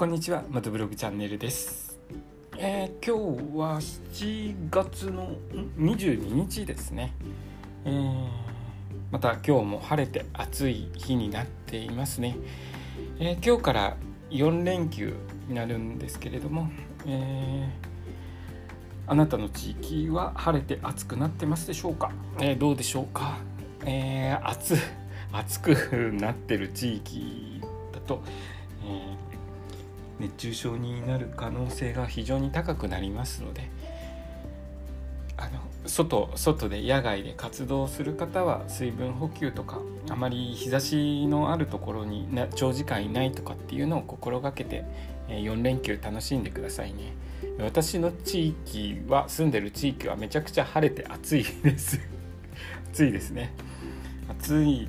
こんにちは、またブログチャンネルです。えー今日は7月の22日ですね。えーまた今日も晴れて暑い日になっていますね。えー今日から4連休になるんですけれども、えーあなたの地域は晴れて暑くなってますでしょうか、えーどうでしょうか、えー暑暑くなってる地域だと、えー熱中症になる可能性が非常に高くなりますのであの外外で野外で活動する方は水分補給とかあまり日差しのあるところに長時間いないとかっていうのを心がけて4連休楽しんでくださいね。私の地域は住んでる地域はめちゃくちゃ晴れて暑いです。暑いですね。暑い、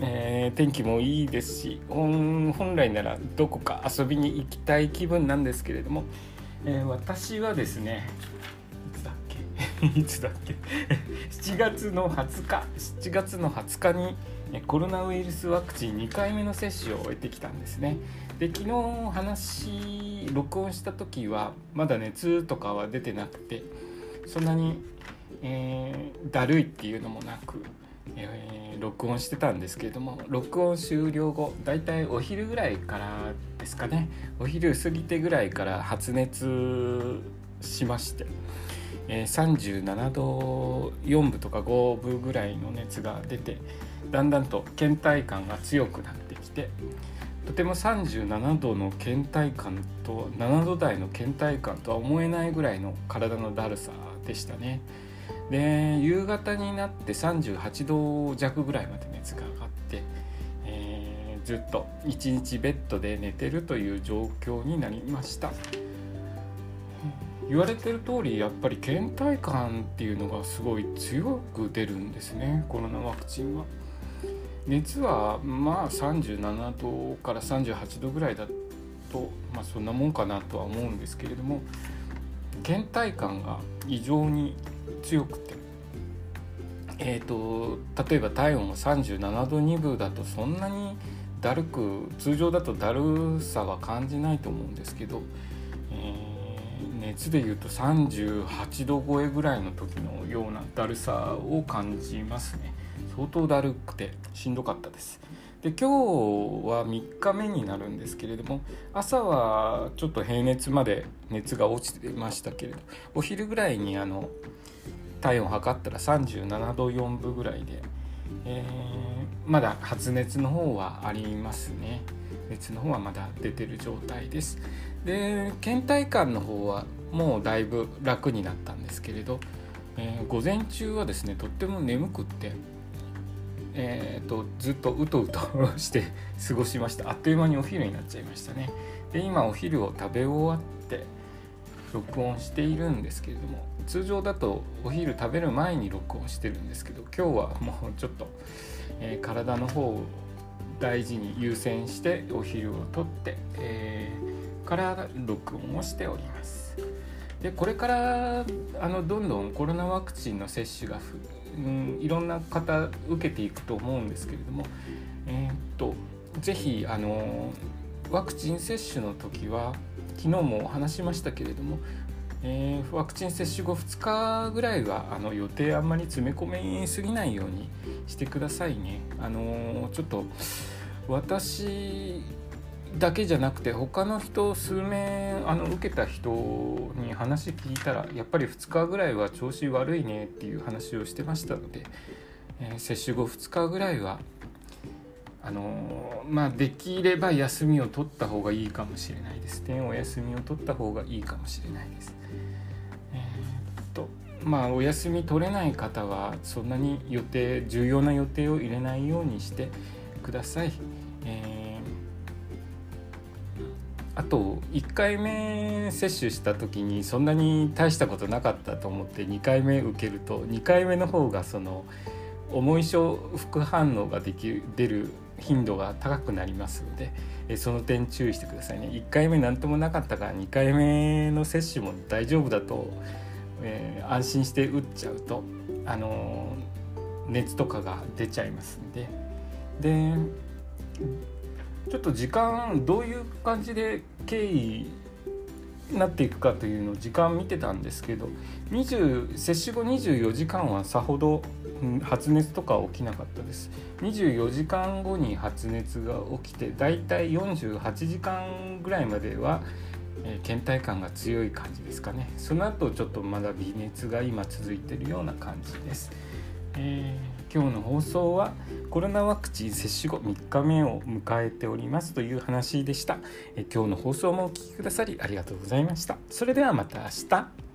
えー天気もいいですし本来ならどこか遊びに行きたい気分なんですけれども、えー私はですねいつだっけ？いつだっけ？7月の20日7月の20日にコロナウイルスワクチン2回目の接種を終えてきたんですね。で昨日話録音した時はまだ熱とかは出てなくてそんなに、えーだるいっていうのもなく、えー録音してたんですけれども録音終了後だいたいお昼ぐらいからですかねお昼過ぎてぐらいから発熱しまして、えー37度4分とか5分ぐらいの熱が出てだんだんと倦怠感が強くなってきてとても37度の倦怠感と7度台の倦怠感とは思えないぐらいの体のだるさでしたね。で夕方になって38度弱ぐらいまで熱が上がって、えーずっと一日ベッドで寝てるという状況になりました。言われてる通りやっぱり倦怠感っていうのがすごい強く出るんですね。コロナワクチンは。熱はまあ37度から38度ぐらいだとまあそんなもんかなとは思うんですけれども倦怠感が異常に強くて、えー、と例えば体温が37度2分だとそんなにだるく通常だとだるさは感じないと思うんですけど、えー熱でいうと38度超えぐらいの時のようなだるさを感じますね。相当だるくてしんどかったです。で今日は3日目になるんですけれども朝はちょっと平熱まで熱が落ちてましたけれどお昼ぐらいにあの体温を測ったら37度4分ぐらいで、えーまだ発熱の方はありますね。熱の方はまだ出てる状態です。で倦怠感の方はもうだいぶ楽になったんですけれど、えー午前中はですねとっても眠くってえー、とずっとうとうとして過ごしました。あっという間にお昼になっちゃいましたね。で今お昼を食べ終わって録音しているんですけれども通常だとお昼食べる前に録音してるんですけど今日はもうちょっと、えー体の方を大事に優先してお昼をとって、えーから録音をしております。でこれからあのどんどんコロナワクチンの接種がふ、うん、いろんな方受けていくと思うんですけれども、えーっとぜひあのワクチン接種の時は昨日もお話しましたけれども、えーワクチン接種後2日ぐらいはあの予定あんまり詰め込みすぎないようにしてくださいね。あのちょっと私だけじゃなくて他の人数名あの受けた人に話聞いたらやっぱり2日ぐらいは調子悪いねっていう話をしてましたので、えー接種後2日ぐらいはあのまあできれば休みを取った方がいいかもしれないですねお休みを取った方がいいかもしれないです。えーっとまあお休み取れない方はそんなに予定重要な予定を入れないようにしてください。えーあと1回目接種した時にそんなに大したことなかったと思って2回目受けると2回目の方がその重い症副反応ができる出る頻度が高くなりますのでその点注意してくださいね。1回目何ともなかったから2回目の接種も大丈夫だと、えー安心して打っちゃうとあのー熱とかが出ちゃいますんで。でちょっと時間どういう感じで経緯なっていくかというのを時間見てたんですけど20接種後24時間はさほど発熱とか起きなかったです。24時間後に発熱が起きてだいたい48時間ぐらいまでは、えー、倦怠感が強い感じですかね。その後ちょっとまだ微熱が今続いてるような感じです、えー今日の放送はコロナワクチン接種後3日目を迎えておりますという話でした。え今日の放送もお聴きくださりありがとうございました。それではまた明日。